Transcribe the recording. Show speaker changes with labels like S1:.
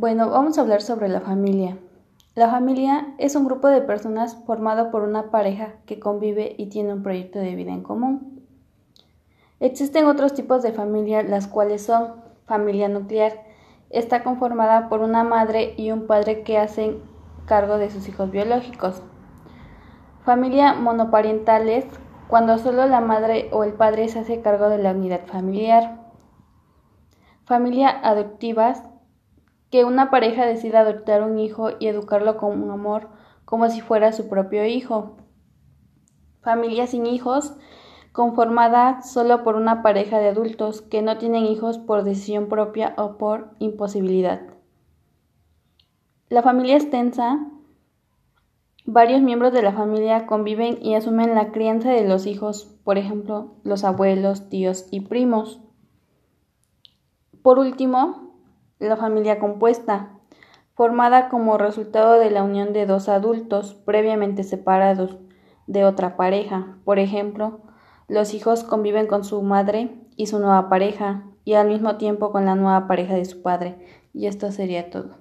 S1: Bueno, vamos a hablar sobre la familia. La familia es un grupo de personas formado por una pareja que convive y tiene un proyecto de vida en común. Existen otros tipos de familia, las cuales son familia nuclear. Está conformada por una madre y un padre que hacen cargo de sus hijos biológicos. Familia monoparentales, cuando solo la madre o el padre se hace cargo de la unidad familiar. Familia adoptivas, que una pareja decida adoptar un hijo y educarlo con amor como si fuera su propio hijo. Familia sin hijos, conformada solo por una pareja de adultos que no tienen hijos por decisión propia o por imposibilidad. La familia extensa, varios miembros de la familia conviven y asumen la crianza de los hijos, por ejemplo, los abuelos, tíos y primos. Por último, la familia compuesta, formada como resultado de la unión de dos adultos previamente separados de otra pareja. Por ejemplo, los hijos conviven con su madre y su nueva pareja y al mismo tiempo con la nueva pareja de su padre. Y esto sería todo.